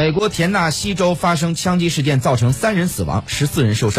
美国田纳西州发生枪击事件造成三人死亡十四人受伤。